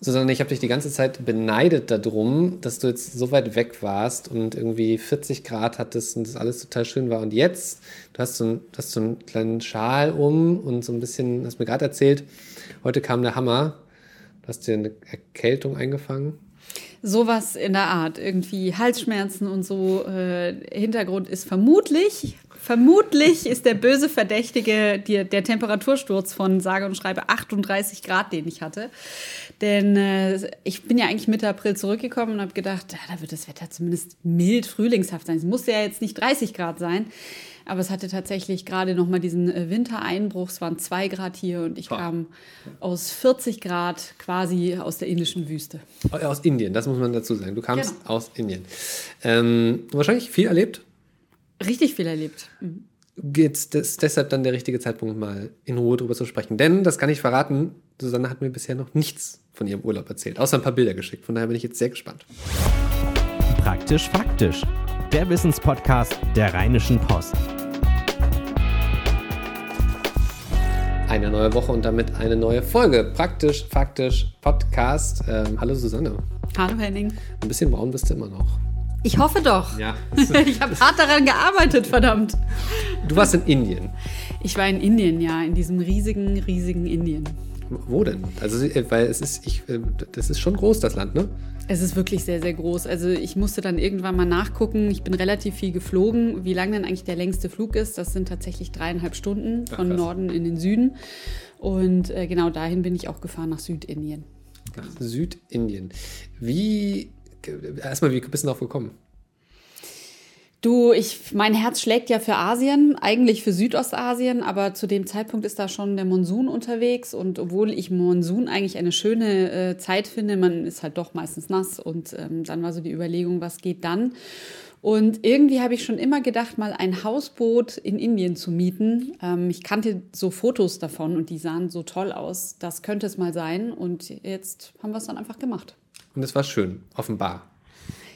Susanne, ich habe dich die ganze Zeit beneidet darum, dass du jetzt so weit weg warst und irgendwie 40 Grad hattest und das alles total schön war. Und jetzt, du hast so, ein, hast so einen kleinen Schal um und so ein bisschen, hast mir gerade erzählt, heute kam der Hammer. Du hast dir eine Erkältung eingefangen. Sowas in der Art. Irgendwie Halsschmerzen und so. Äh, Hintergrund ist vermutlich Vermutlich ist der böse Verdächtige die, der Temperatursturz von sage und schreibe 38 Grad, den ich hatte. Denn äh, ich bin ja eigentlich Mitte April zurückgekommen und habe gedacht, ja, da wird das Wetter zumindest mild frühlingshaft sein. Es muss ja jetzt nicht 30 Grad sein. Aber es hatte tatsächlich gerade noch mal diesen äh, Wintereinbruch. Es waren zwei Grad hier und ich kam aus 40 Grad quasi aus der indischen Wüste. Aus Indien, das muss man dazu sagen. Du kamst genau. aus Indien. Ähm, wahrscheinlich viel erlebt? Richtig viel erlebt. Mhm. Jetzt ist deshalb dann der richtige Zeitpunkt, mal in Ruhe drüber zu sprechen. Denn, das kann ich verraten, Susanne hat mir bisher noch nichts von ihrem Urlaub erzählt, außer ein paar Bilder geschickt. Von daher bin ich jetzt sehr gespannt. Praktisch faktisch. Der Wissenspodcast der Rheinischen Post. Eine neue Woche und damit eine neue Folge. Praktisch faktisch Podcast. Ähm, hallo Susanne. Hallo Henning. Ein bisschen braun bist du immer noch. Ich hoffe doch. Ja. ich habe hart daran gearbeitet, verdammt. Du warst in Indien. Ich war in Indien, ja, in diesem riesigen, riesigen Indien. Wo denn? Also, äh, weil es ist, ich, äh, das ist schon groß, das Land, ne? Es ist wirklich sehr, sehr groß. Also ich musste dann irgendwann mal nachgucken. Ich bin relativ viel geflogen, wie lang denn eigentlich der längste Flug ist. Das sind tatsächlich dreieinhalb Stunden von Ach, Norden in den Süden. Und äh, genau dahin bin ich auch gefahren nach Südindien. Nach Südindien. Wie erstmal, wie bist du darauf gekommen? Du, ich, mein Herz schlägt ja für Asien, eigentlich für Südostasien, aber zu dem Zeitpunkt ist da schon der Monsun unterwegs und obwohl ich Monsun eigentlich eine schöne äh, Zeit finde, man ist halt doch meistens nass und ähm, dann war so die Überlegung, was geht dann? Und irgendwie habe ich schon immer gedacht, mal ein Hausboot in Indien zu mieten. Ähm, ich kannte so Fotos davon und die sahen so toll aus. Das könnte es mal sein und jetzt haben wir es dann einfach gemacht. Und es war schön, offenbar.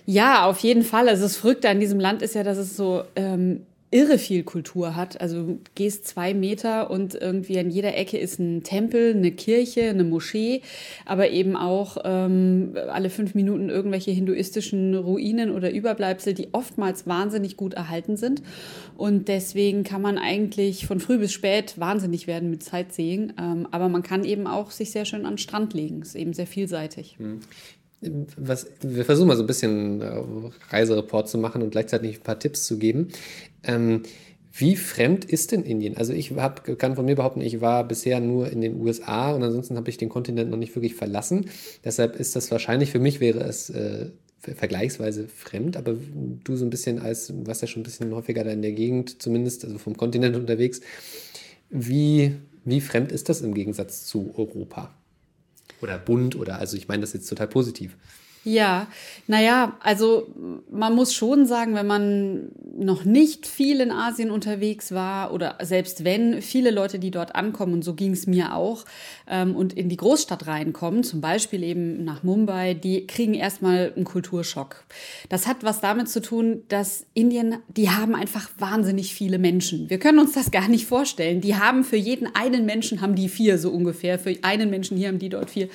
Ja, auf jeden Fall. Also das Verrückte an diesem Land ist ja, dass es so ähm, irre viel Kultur hat. Also du gehst zwei Meter und irgendwie an jeder Ecke ist ein Tempel, eine Kirche, eine Moschee, aber eben auch ähm, alle fünf Minuten irgendwelche hinduistischen Ruinen oder Überbleibsel, die oftmals wahnsinnig gut erhalten sind. Und deswegen kann man eigentlich von früh bis spät wahnsinnig werden mit Sightseeing. Ähm, aber man kann eben auch sich sehr schön an den Strand legen. Ist eben sehr vielseitig. Was, wir versuchen mal so ein bisschen äh, Reisereport zu machen und gleichzeitig ein paar Tipps zu geben. Ähm, wie fremd ist denn Indien? Also ich hab, kann von mir behaupten, ich war bisher nur in den USA und ansonsten habe ich den Kontinent noch nicht wirklich verlassen. Deshalb ist das wahrscheinlich für mich wäre es äh, vergleichsweise fremd, aber du so ein bisschen als, warst ja schon ein bisschen häufiger da in der Gegend, zumindest, also vom Kontinent unterwegs. Wie, wie fremd ist das im Gegensatz zu Europa? Oder bunt oder also ich meine das jetzt total positiv. Ja, naja, also man muss schon sagen, wenn man noch nicht viel in Asien unterwegs war oder selbst wenn viele Leute, die dort ankommen, und so ging es mir auch, ähm, und in die Großstadt reinkommen, zum Beispiel eben nach Mumbai, die kriegen erstmal einen Kulturschock. Das hat was damit zu tun, dass Indien, die haben einfach wahnsinnig viele Menschen. Wir können uns das gar nicht vorstellen. Die haben für jeden einen Menschen, haben die vier so ungefähr, für einen Menschen hier haben die dort vier.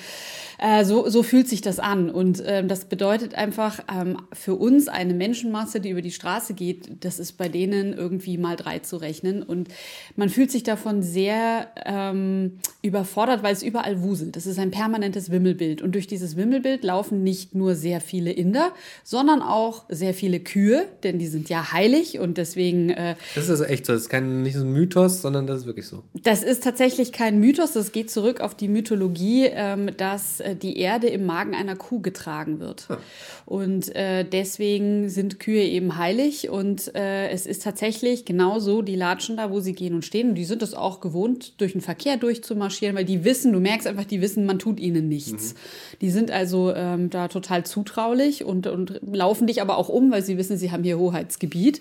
Äh, so, so fühlt sich das an. Und äh, das bedeutet einfach ähm, für uns eine Menschenmasse, die über die Straße geht, das ist bei denen irgendwie mal drei zu rechnen. Und man fühlt sich davon sehr ähm, überfordert, weil es überall wuselt. Das ist ein permanentes Wimmelbild. Und durch dieses Wimmelbild laufen nicht nur sehr viele Inder, sondern auch sehr viele Kühe, denn die sind ja heilig und deswegen. Äh, das ist echt so. Das ist kein, nicht so ein Mythos, sondern das ist wirklich so. Das ist tatsächlich kein Mythos. Das geht zurück auf die Mythologie, ähm, dass die Erde im Magen einer Kuh getragen wird. Ja. Und äh, deswegen sind Kühe eben heilig und äh, es ist tatsächlich genau so, die latschen da, wo sie gehen und stehen. Und die sind es auch gewohnt, durch den Verkehr durchzumarschieren, weil die wissen, du merkst einfach, die wissen, man tut ihnen nichts. Mhm. Die sind also ähm, da total zutraulich und, und laufen dich aber auch um, weil sie wissen, sie haben hier Hoheitsgebiet.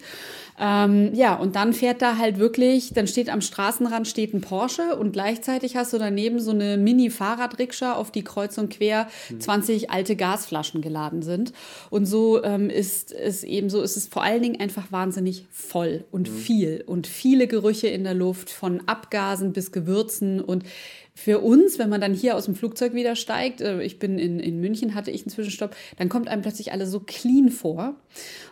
Ähm, ja, und dann fährt da halt wirklich, dann steht am Straßenrand steht ein Porsche und gleichzeitig hast du daneben so eine Mini-Fahrradrikscha, auf die kreuz und quer 20 mhm. alte Gasflaschen geladen sind. Und so ähm, ist es eben so, ist es vor allen Dingen einfach wahnsinnig voll und mhm. viel und viele Gerüche in der Luft, von Abgasen bis Gewürzen und für uns, wenn man dann hier aus dem Flugzeug wieder steigt, äh, ich bin in, in München, hatte ich einen Zwischenstopp, dann kommt einem plötzlich alles so clean vor.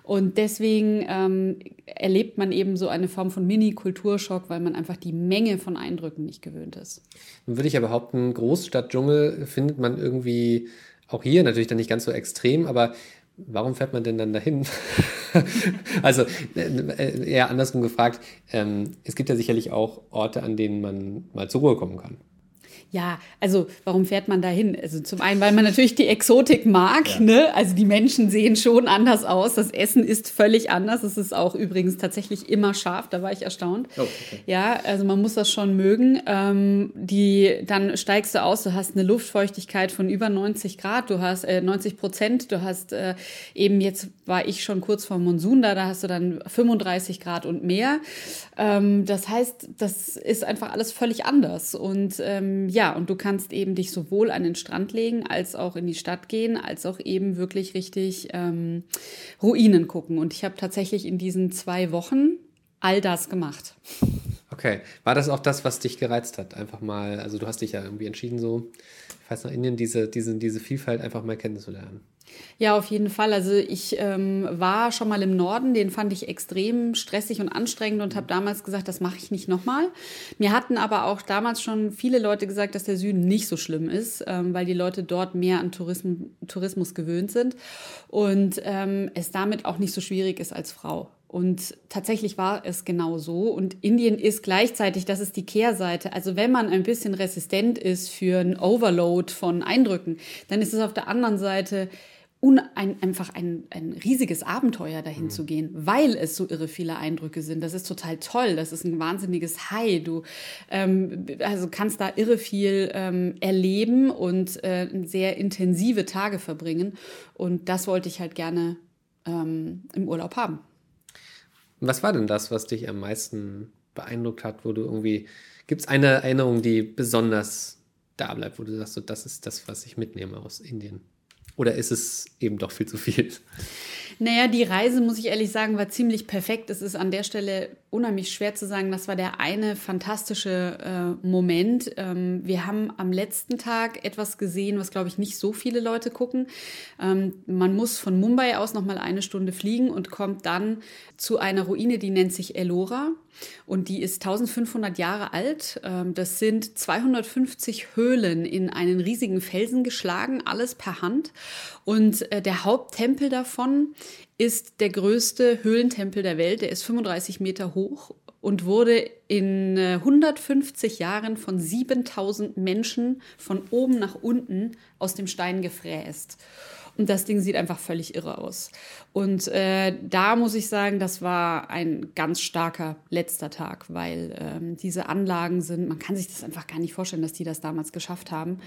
Und deswegen ähm, erlebt man eben so eine Form von Mini-Kulturschock, weil man einfach die Menge von Eindrücken nicht gewöhnt ist. Nun würde ich ja behaupten, Großstadtdschungel findet man irgendwie auch hier natürlich dann nicht ganz so extrem, aber warum fährt man denn dann dahin? also äh, eher andersrum gefragt, ähm, es gibt ja sicherlich auch Orte, an denen man mal zur Ruhe kommen kann. Ja, also warum fährt man da hin? Also zum einen, weil man natürlich die Exotik mag. Ja. Ne? Also die Menschen sehen schon anders aus. Das Essen ist völlig anders. Es ist auch übrigens tatsächlich immer scharf. Da war ich erstaunt. Oh, okay. Ja, also man muss das schon mögen. Ähm, die, dann steigst du aus. Du hast eine Luftfeuchtigkeit von über 90 Grad. Du hast äh, 90 Prozent. Du hast äh, eben jetzt war ich schon kurz vor Monsun da. Da hast du dann 35 Grad und mehr. Ähm, das heißt, das ist einfach alles völlig anders. Und ähm, ja, und du kannst eben dich sowohl an den Strand legen, als auch in die Stadt gehen, als auch eben wirklich richtig ähm, Ruinen gucken. Und ich habe tatsächlich in diesen zwei Wochen all das gemacht. Okay. War das auch das, was dich gereizt hat? Einfach mal, also du hast dich ja irgendwie entschieden, so, ich weiß nach Indien, diese, diese, diese Vielfalt einfach mal kennenzulernen. Ja, auf jeden Fall. Also ich ähm, war schon mal im Norden, den fand ich extrem stressig und anstrengend und habe damals gesagt, das mache ich nicht nochmal. Mir hatten aber auch damals schon viele Leute gesagt, dass der Süden nicht so schlimm ist, ähm, weil die Leute dort mehr an Tourismus, Tourismus gewöhnt sind und ähm, es damit auch nicht so schwierig ist als Frau. Und tatsächlich war es genau so. Und Indien ist gleichzeitig, das ist die Kehrseite. Also wenn man ein bisschen resistent ist für ein Overload von Eindrücken, dann ist es auf der anderen Seite ein, einfach ein, ein riesiges Abenteuer dahin mhm. zu gehen, weil es so irre viele Eindrücke sind. Das ist total toll. Das ist ein wahnsinniges High. Du ähm, also kannst da irre viel ähm, erleben und äh, sehr intensive Tage verbringen. Und das wollte ich halt gerne ähm, im Urlaub haben. Was war denn das, was dich am meisten beeindruckt hat, wo du irgendwie, gibt es eine Erinnerung, die besonders da bleibt, wo du sagst, so, das ist das, was ich mitnehme aus Indien? Oder ist es eben doch viel zu viel? Naja, die Reise, muss ich ehrlich sagen, war ziemlich perfekt. Es ist an der Stelle unheimlich schwer zu sagen. Das war der eine fantastische äh, Moment. Ähm, wir haben am letzten Tag etwas gesehen, was, glaube ich, nicht so viele Leute gucken. Ähm, man muss von Mumbai aus noch mal eine Stunde fliegen und kommt dann zu einer Ruine, die nennt sich Ellora. Und die ist 1500 Jahre alt. Ähm, das sind 250 Höhlen in einen riesigen Felsen geschlagen, alles per Hand. Und äh, der Haupttempel davon ist der größte Höhlentempel der Welt. Der ist 35 Meter hoch und wurde in 150 äh, Jahren von 7000 Menschen von oben nach unten aus dem Stein gefräst. Und das Ding sieht einfach völlig irre aus. Und äh, da muss ich sagen, das war ein ganz starker letzter Tag, weil ähm, diese Anlagen sind, man kann sich das einfach gar nicht vorstellen, dass die das damals geschafft haben.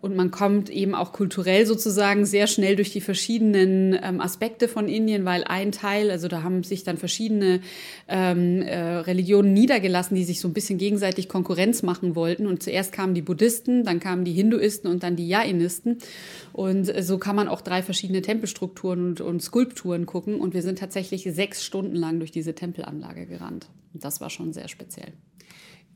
Und man kommt eben auch kulturell sozusagen sehr schnell durch die verschiedenen ähm, Aspekte von Indien, weil ein Teil, also da haben sich dann verschiedene ähm, äh, Religionen niedergelassen, die sich so ein bisschen gegenseitig Konkurrenz machen wollten. Und zuerst kamen die Buddhisten, dann kamen die Hinduisten und dann die Jainisten. Und äh, so kann man auch drei verschiedene Tempelstrukturen und, und Skulpturen gucken. Und wir sind tatsächlich sechs Stunden lang durch diese Tempelanlage gerannt. Das war schon sehr speziell.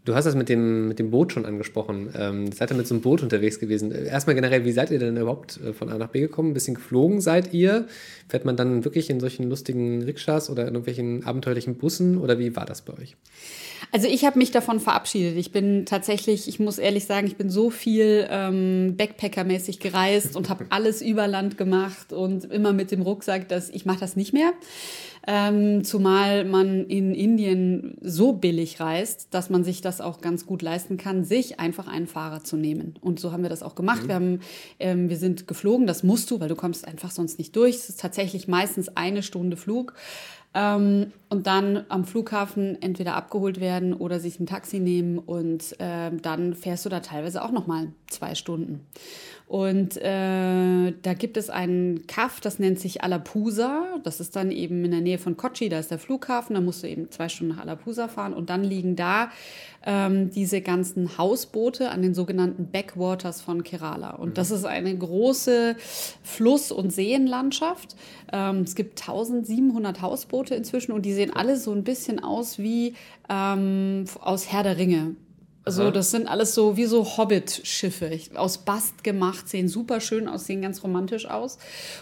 Du hast das mit dem, mit dem Boot schon angesprochen. Ähm, seid ihr mit so einem Boot unterwegs gewesen? Erstmal generell, wie seid ihr denn überhaupt äh, von A nach B gekommen? Ein bisschen geflogen seid ihr? Fährt man dann wirklich in solchen lustigen Rikschas oder in irgendwelchen abenteuerlichen Bussen? Oder wie war das bei euch? Also ich habe mich davon verabschiedet. Ich bin tatsächlich, ich muss ehrlich sagen, ich bin so viel ähm, Backpacker-mäßig gereist und habe alles über Land gemacht und immer mit dem Rucksack, dass ich mache das nicht mehr. Ähm, zumal man in Indien so billig reist, dass man sich das auch ganz gut leisten kann, sich einfach einen Fahrer zu nehmen. Und so haben wir das auch gemacht. Mhm. Wir, haben, ähm, wir sind geflogen, das musst du, weil du kommst einfach sonst nicht durch. Es ist tatsächlich meistens eine Stunde Flug ähm, und dann am Flughafen entweder abgeholt werden oder sich ein Taxi nehmen und äh, dann fährst du da teilweise auch noch mal zwei Stunden. Und äh, da gibt es einen Kaff, das nennt sich Alapusa. Das ist dann eben in der Nähe von Kochi, da ist der Flughafen. Da musst du eben zwei Stunden nach Alapusa fahren. Und dann liegen da ähm, diese ganzen Hausboote an den sogenannten Backwaters von Kerala. Und das ist eine große Fluss- und Seenlandschaft. Ähm, es gibt 1700 Hausboote inzwischen und die sehen alle so ein bisschen aus wie ähm, aus Herr der Ringe So, das sind alles so wie so Hobbit-Schiffe. Aus Bast gemacht, sehen super schön aus, sehen ganz romantisch aus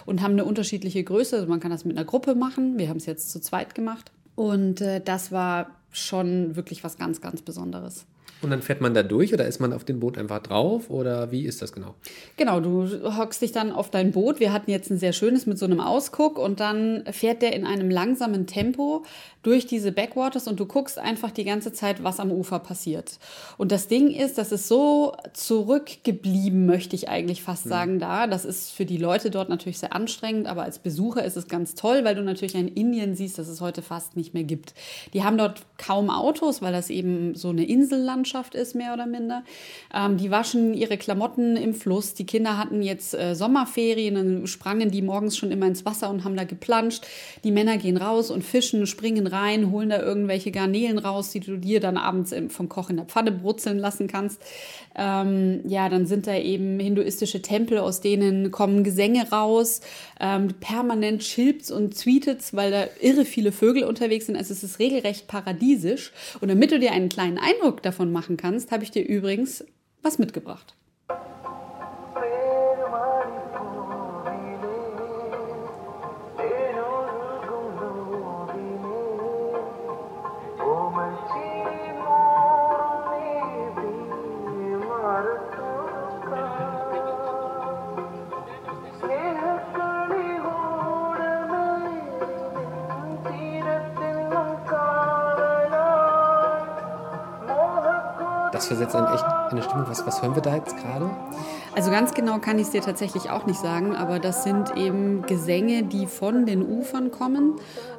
und haben eine unterschiedliche Größe. Also man kann das mit einer Gruppe machen. Wir haben es jetzt zu zweit gemacht. Und äh, das war schon wirklich was ganz, ganz Besonderes. Und dann fährt man da durch oder ist man auf dem Boot einfach drauf oder wie ist das genau? Genau, du hockst dich dann auf dein Boot. Wir hatten jetzt ein sehr schönes mit so einem Ausguck und dann fährt der in einem langsamen Tempo durch diese Backwaters und du guckst einfach die ganze Zeit, was am Ufer passiert. Und das Ding ist, das ist so zurückgeblieben, möchte ich eigentlich fast sagen, da. Das ist für die Leute dort natürlich sehr anstrengend, aber als Besucher ist es ganz toll, weil du natürlich ein Indien siehst, das es heute fast nicht mehr gibt. Die haben dort kaum Autos, weil das eben so eine Insellandschaft ist, mehr oder minder. Ähm, die waschen ihre Klamotten im Fluss. Die Kinder hatten jetzt äh, Sommerferien, dann sprangen die morgens schon immer ins Wasser und haben da geplanscht. Die Männer gehen raus und fischen, springen rein, holen da irgendwelche Garnelen raus, die du dir dann abends vom Koch in der Pfanne brutzeln lassen kannst. Ähm, ja, dann sind da eben hinduistische Tempel, aus denen kommen Gesänge raus. Ähm, permanent chilpt's und tweetets, weil da irre viele Vögel unterwegs sind. Also es ist regelrecht paradiesisch. Und damit du dir einen kleinen Eindruck davon machen kannst, habe ich dir übrigens was mitgebracht. Das versetzt einen echt in eine Stimmung. Was, was hören wir da jetzt gerade? Also ganz genau kann ich es dir tatsächlich auch nicht sagen, aber das sind eben Gesänge, die von den Ufern kommen.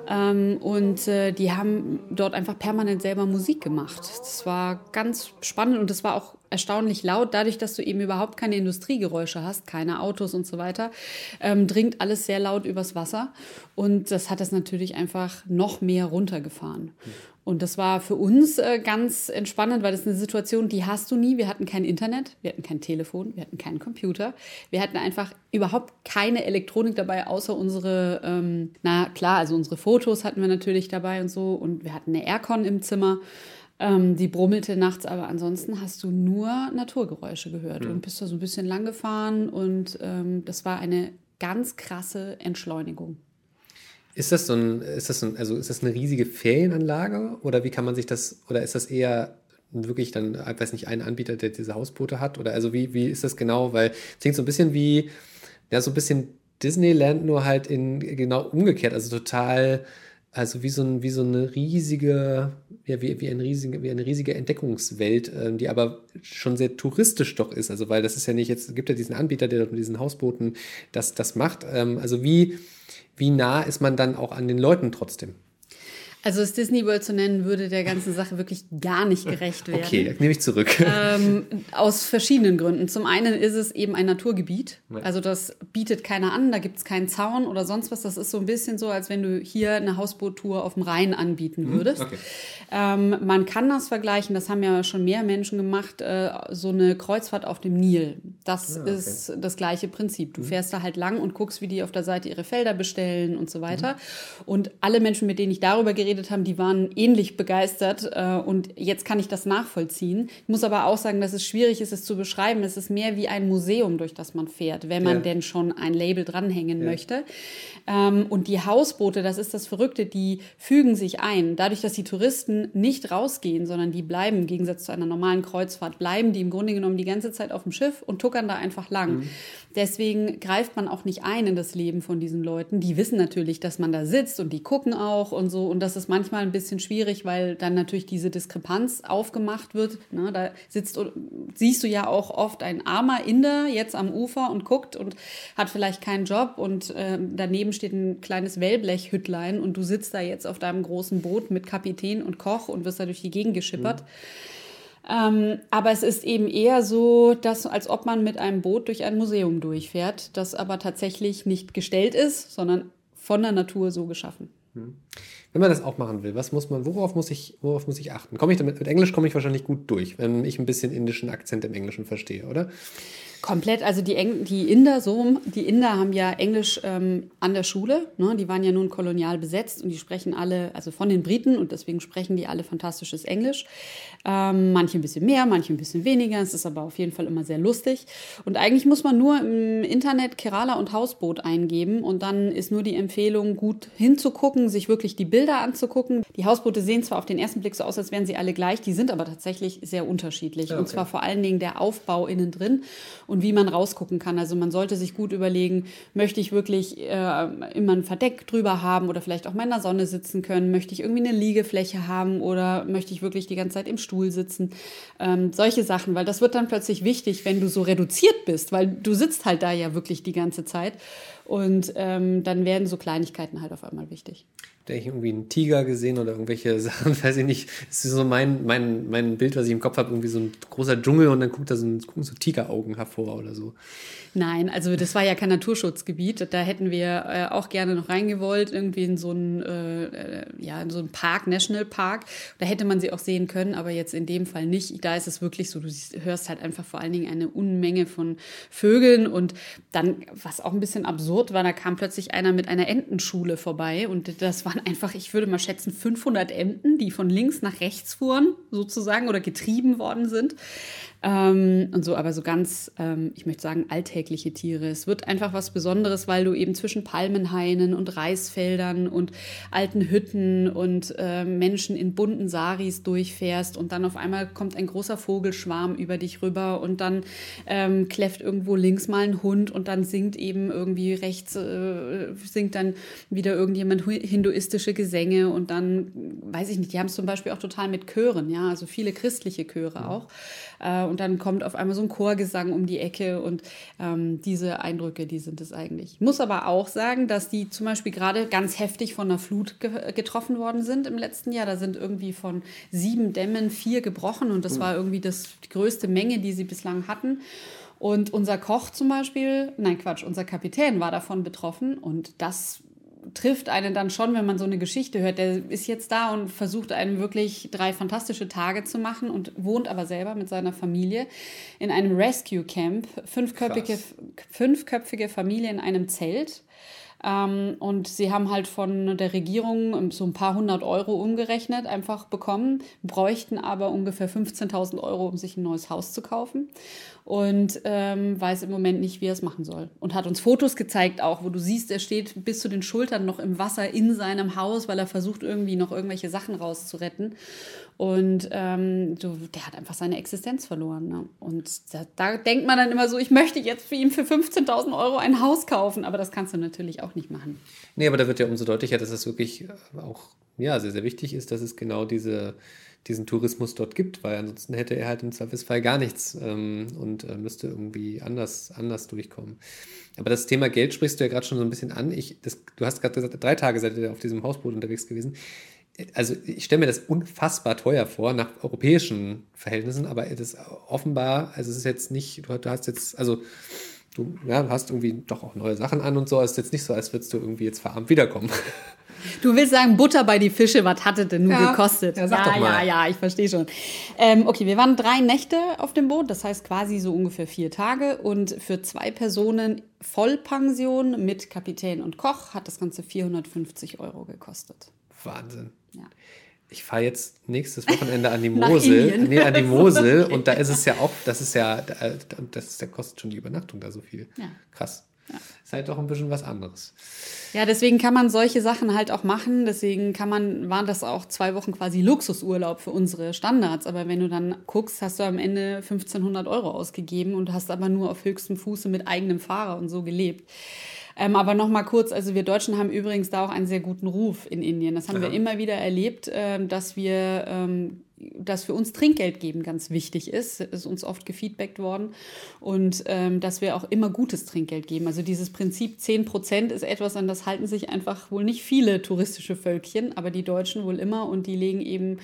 Ähm, und äh, die haben dort einfach permanent selber Musik gemacht. Das war ganz spannend und das war auch erstaunlich laut. Dadurch, dass du eben überhaupt keine Industriegeräusche hast, keine Autos und so weiter, ähm, dringt alles sehr laut übers Wasser. Und das hat es natürlich einfach noch mehr runtergefahren. Und das war für uns äh, ganz entspannend, weil das eine Situation, die hast du nie. Wir hatten kein Internet, wir hatten kein Telefon, wir hatten keinen Computer. Wir hatten einfach überhaupt keine Elektronik dabei, außer unsere, ähm, na klar, also unsere Fotos hatten wir natürlich dabei und so. Und wir hatten eine Aircon im Zimmer. Ähm, die brummelte nachts, aber ansonsten hast du nur Naturgeräusche gehört mhm. und bist da so ein bisschen lang gefahren und ähm, das war eine ganz krasse Entschleunigung. Ist das so ein, ist das so ein, also ist das eine riesige Ferienanlage oder wie kann man sich das, oder ist das eher wirklich dann, ich weiß nicht, ein Anbieter, der diese Hausboote hat? Oder also wie, wie ist das genau? Weil es klingt so ein bisschen wie, ja, so ein bisschen Disneyland, nur halt in genau umgekehrt, also total, also wie so, ein, wie so eine riesige, ja, wie, wie, ein riesige, wie eine riesige Entdeckungswelt, ähm, die aber schon sehr touristisch doch ist. Also, weil das ist ja nicht, jetzt gibt ja diesen Anbieter, der mit diesen Hausbooten das, das macht. Ähm, also wie, wie nah ist man dann auch an den Leuten trotzdem? Also es Disney World zu nennen, würde der ganzen Sache wirklich gar nicht gerecht werden. Okay, nehme ich zurück. Ähm, aus verschiedenen Gründen. Zum einen ist es eben ein Naturgebiet. Also das bietet keiner an, da gibt es keinen Zaun oder sonst was. Das ist so ein bisschen so, als wenn du hier eine Hausboottour auf dem Rhein anbieten mhm, würdest. Okay. Ähm, man kann das vergleichen, das haben ja schon mehr Menschen gemacht, äh, so eine Kreuzfahrt auf dem Nil. Das ah, okay. ist das gleiche Prinzip. Du mhm. fährst da halt lang und guckst, wie die auf der Seite ihre Felder bestellen und so weiter. Mhm. Und alle Menschen, mit denen ich darüber geredet geredet haben, die waren ähnlich begeistert äh, und jetzt kann ich das nachvollziehen. Ich muss aber auch sagen, dass es schwierig ist, es zu beschreiben. Es ist mehr wie ein Museum, durch das man fährt, wenn man ja. denn schon ein Label dranhängen ja. möchte. Ähm, und die Hausboote, das ist das Verrückte, die fügen sich ein. Dadurch, dass die Touristen nicht rausgehen, sondern die bleiben, im Gegensatz zu einer normalen Kreuzfahrt, bleiben die im Grunde genommen die ganze Zeit auf dem Schiff und tuckern da einfach lang. Mhm. Deswegen greift man auch nicht ein in das Leben von diesen Leuten. Die wissen natürlich, dass man da sitzt und die gucken auch und so. Und das ist manchmal ein bisschen schwierig, weil dann natürlich diese Diskrepanz aufgemacht wird. Ne, da sitzt, siehst du ja auch oft ein armer Inder jetzt am Ufer und guckt und hat vielleicht keinen Job und äh, daneben steht ein kleines Wellblechhüttlein und du sitzt da jetzt auf deinem großen Boot mit Kapitän und Koch und wirst da durch die Gegend geschippert. Mhm. Ähm, aber es ist eben eher so, dass, als ob man mit einem Boot durch ein Museum durchfährt, das aber tatsächlich nicht gestellt ist, sondern von der Natur so geschaffen. Hm. Wenn man das auch machen will, was muss man, worauf muss ich, worauf muss ich achten? Komme ich damit, mit Englisch komme ich wahrscheinlich gut durch, wenn ich ein bisschen indischen Akzent im Englischen verstehe, oder? Komplett, also die, Eng die Inder, so, die Inder haben ja Englisch ähm, an der Schule, ne? die waren ja nun kolonial besetzt und die sprechen alle, also von den Briten und deswegen sprechen die alle fantastisches Englisch. Ähm, manche ein bisschen mehr, manche ein bisschen weniger, es ist aber auf jeden Fall immer sehr lustig. Und eigentlich muss man nur im Internet Kerala und Hausboot eingeben und dann ist nur die Empfehlung, gut hinzugucken, sich wirklich die Bilder anzugucken. Die Hausboote sehen zwar auf den ersten Blick so aus, als wären sie alle gleich, die sind aber tatsächlich sehr unterschiedlich. Okay. Und zwar vor allen Dingen der Aufbau innen drin und wie man rausgucken kann. Also man sollte sich gut überlegen, möchte ich wirklich äh, immer ein Verdeck drüber haben oder vielleicht auch mal in der Sonne sitzen können? Möchte ich irgendwie eine Liegefläche haben oder möchte ich wirklich die ganze Zeit im Stuhl sitzen? Ähm, solche Sachen, weil das wird dann plötzlich wichtig, wenn du so reduziert bist, weil du sitzt halt da ja wirklich die ganze Zeit. Und ähm, dann werden so Kleinigkeiten halt auf einmal wichtig da ich irgendwie einen Tiger gesehen oder irgendwelche Sachen, weiß ich nicht. Es ist so mein, mein, mein Bild, was ich im Kopf habe, irgendwie so ein großer Dschungel und dann guckt da so, gucken so Tigeraugen hervor oder so. Nein, also das war ja kein Naturschutzgebiet. Da hätten wir äh, auch gerne noch reingewollt, irgendwie in so einen, äh, äh, ja, in so einen Park, Nationalpark. Da hätte man sie auch sehen können, aber jetzt in dem Fall nicht. Da ist es wirklich so, du hörst halt einfach vor allen Dingen eine Unmenge von Vögeln und dann, was auch ein bisschen absurd war, da kam plötzlich einer mit einer Entenschule vorbei und das waren einfach, ich würde mal schätzen, 500 Enten, die von links nach rechts fuhren, sozusagen, oder getrieben worden sind. Ähm, und so, aber so ganz, ähm, ich möchte sagen, alltägliche Tiere. Es wird einfach was Besonderes, weil du eben zwischen Palmenhainen und Reisfeldern und alten Hütten und äh, Menschen in bunten Saris durchfährst und dann auf einmal kommt ein großer Vogelschwarm über dich rüber und dann ähm, kläfft irgendwo links mal ein Hund und dann singt eben irgendwie rechts, äh, singt dann wieder irgendjemand hinduistische Gesänge und dann, weiß ich nicht, die haben es zum Beispiel auch total mit Chören, ja, also viele christliche Chöre auch. Äh, und dann kommt auf einmal so ein Chorgesang um die Ecke und ähm, diese Eindrücke, die sind es eigentlich. Ich muss aber auch sagen, dass die zum Beispiel gerade ganz heftig von einer Flut ge getroffen worden sind im letzten Jahr. Da sind irgendwie von sieben Dämmen vier gebrochen und das war irgendwie das, die größte Menge, die sie bislang hatten. Und unser Koch zum Beispiel, nein Quatsch, unser Kapitän war davon betroffen und das trifft einen dann schon, wenn man so eine Geschichte hört. Der ist jetzt da und versucht einem wirklich drei fantastische Tage zu machen und wohnt aber selber mit seiner Familie in einem Rescue Camp. Fünfköpfige, fünfköpfige Familie in einem Zelt. Ähm, und sie haben halt von der Regierung so ein paar hundert Euro umgerechnet einfach bekommen, bräuchten aber ungefähr 15.000 Euro, um sich ein neues Haus zu kaufen und ähm, weiß im Moment nicht, wie er es machen soll. Und hat uns Fotos gezeigt auch, wo du siehst, er steht bis zu den Schultern noch im Wasser in seinem Haus, weil er versucht irgendwie noch irgendwelche Sachen rauszuretten. Und ähm, du, der hat einfach seine Existenz verloren. Ne? Und da, da, denkt man dann immer so, ich möchte jetzt für ihn für 15.000 Euro ein Haus kaufen, aber das kannst du natürlich auch nicht machen. Nee, aber da wird ja umso deutlicher, dass es wirklich auch ja, sehr, sehr wichtig ist, dass es genau diese diesen Tourismus dort gibt, weil ansonsten hätte er halt im Zweifelsfall gar nichts ähm, und äh, müsste irgendwie anders, anders durchkommen. Aber das Thema Geld sprichst du ja gerade schon so ein bisschen an. Ich, das, du hast gerade gesagt, drei Tage seid ihr auf diesem Hausboot unterwegs gewesen. Also ich stelle mir das unfassbar teuer vor nach europäischen Verhältnissen, aber das offenbar, also es ist jetzt nicht, du hast jetzt, also du ja, hast irgendwie doch auch neue Sachen an und so. Es ist jetzt nicht so, als würdest du irgendwie jetzt verarmt wiederkommen. Du willst sagen, Butter bei die Fische, was hatte denn nur ja. gekostet? Ja, sag ja, doch mal. ja, ja, ich verstehe schon. Ähm, okay, wir waren drei Nächte auf dem Boot, das heißt quasi so ungefähr vier Tage. Und für zwei Personen Vollpension mit Kapitän und Koch hat das Ganze 450 Euro gekostet. Wahnsinn. Ja. Ich fahre jetzt nächstes Wochenende an die Mosel. nee, an die Mosel. Okay. Und da ist es ja auch, das ist ja, das ist, der kostet schon die Übernachtung da so viel. Ja. Krass. Ja. Ist halt doch ein bisschen was anderes. Ja, deswegen kann man solche Sachen halt auch machen. Deswegen kann man, waren das auch zwei Wochen quasi Luxusurlaub für unsere Standards. Aber wenn du dann guckst, hast du am Ende 1500 Euro ausgegeben und hast aber nur auf höchstem Fuße mit eigenem Fahrer und so gelebt. Ähm, aber noch mal kurz, also wir Deutschen haben übrigens da auch einen sehr guten Ruf in Indien. Das haben ja. wir immer wieder erlebt, äh, dass wir ähm, dass für uns Trinkgeld geben ganz wichtig ist, ist uns oft gefeedbackt worden und ähm, dass wir auch immer gutes Trinkgeld geben. Also dieses Prinzip 10 Prozent ist etwas, an das halten sich einfach wohl nicht viele touristische Völkchen, aber die Deutschen wohl immer und die legen eben,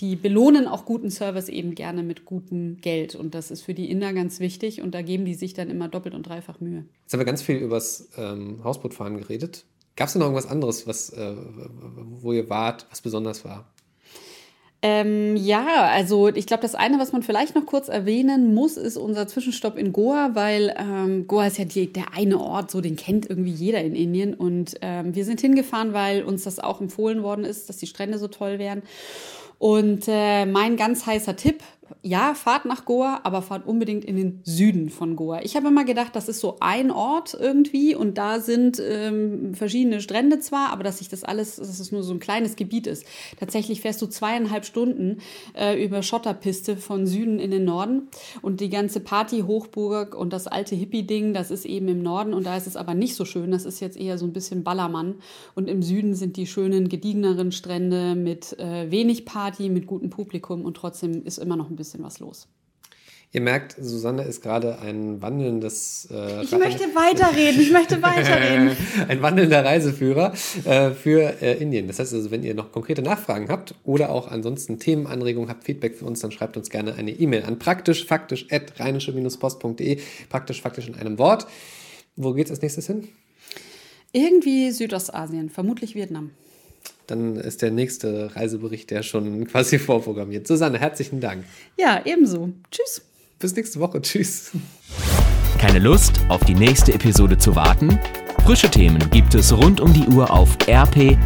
die belohnen auch guten Service eben gerne mit gutem Geld und das ist für die Inder ganz wichtig und da geben die sich dann immer doppelt und dreifach Mühe. Jetzt haben wir ganz viel übers ähm, Hausbootfahren geredet. Gab es noch irgendwas anderes, was, äh, wo ihr wart, was besonders war? Ähm, ja, also ich glaube, das eine, was man vielleicht noch kurz erwähnen muss, ist unser Zwischenstopp in Goa, weil ähm, Goa ist ja die, der eine Ort, so den kennt irgendwie jeder in Indien. Und ähm, wir sind hingefahren, weil uns das auch empfohlen worden ist, dass die Strände so toll wären. Und äh, mein ganz heißer Tipp, ja, fahrt nach Goa, aber fahrt unbedingt in den Süden von Goa. Ich habe immer gedacht, das ist so ein Ort irgendwie und da sind ähm, verschiedene Strände zwar, aber dass sich das alles, dass es nur so ein kleines Gebiet ist. Tatsächlich fährst du zweieinhalb Stunden äh, über Schotterpiste von Süden in den Norden und die ganze Party Hochburg und das alte Hippie-Ding, das ist eben im Norden und da ist es aber nicht so schön. Das ist jetzt eher so ein bisschen Ballermann und im Süden sind die schönen, gediegeneren Strände mit äh, wenig Party, mit gutem Publikum und trotzdem ist immer noch ein bisschen was los. Ihr merkt, Susanne ist gerade ein wandelndes. Äh, ich möchte weiterreden, ich möchte weiterreden. ein wandelnder Reiseführer äh, für äh, Indien. Das heißt also, wenn ihr noch konkrete Nachfragen habt oder auch ansonsten Themenanregungen habt, Feedback für uns, dann schreibt uns gerne eine E-Mail an praktisch faktisch at rheinische-post.de. Praktisch faktisch in einem Wort. Wo geht es als nächstes hin? Irgendwie Südostasien, vermutlich Vietnam dann ist der nächste Reisebericht ja schon quasi vorprogrammiert. Susanne, herzlichen Dank. Ja, ebenso. Tschüss. Bis nächste Woche. Tschüss. Keine Lust, auf die nächste Episode zu warten? Frische Themen gibt es rund um die Uhr auf rp-online.de.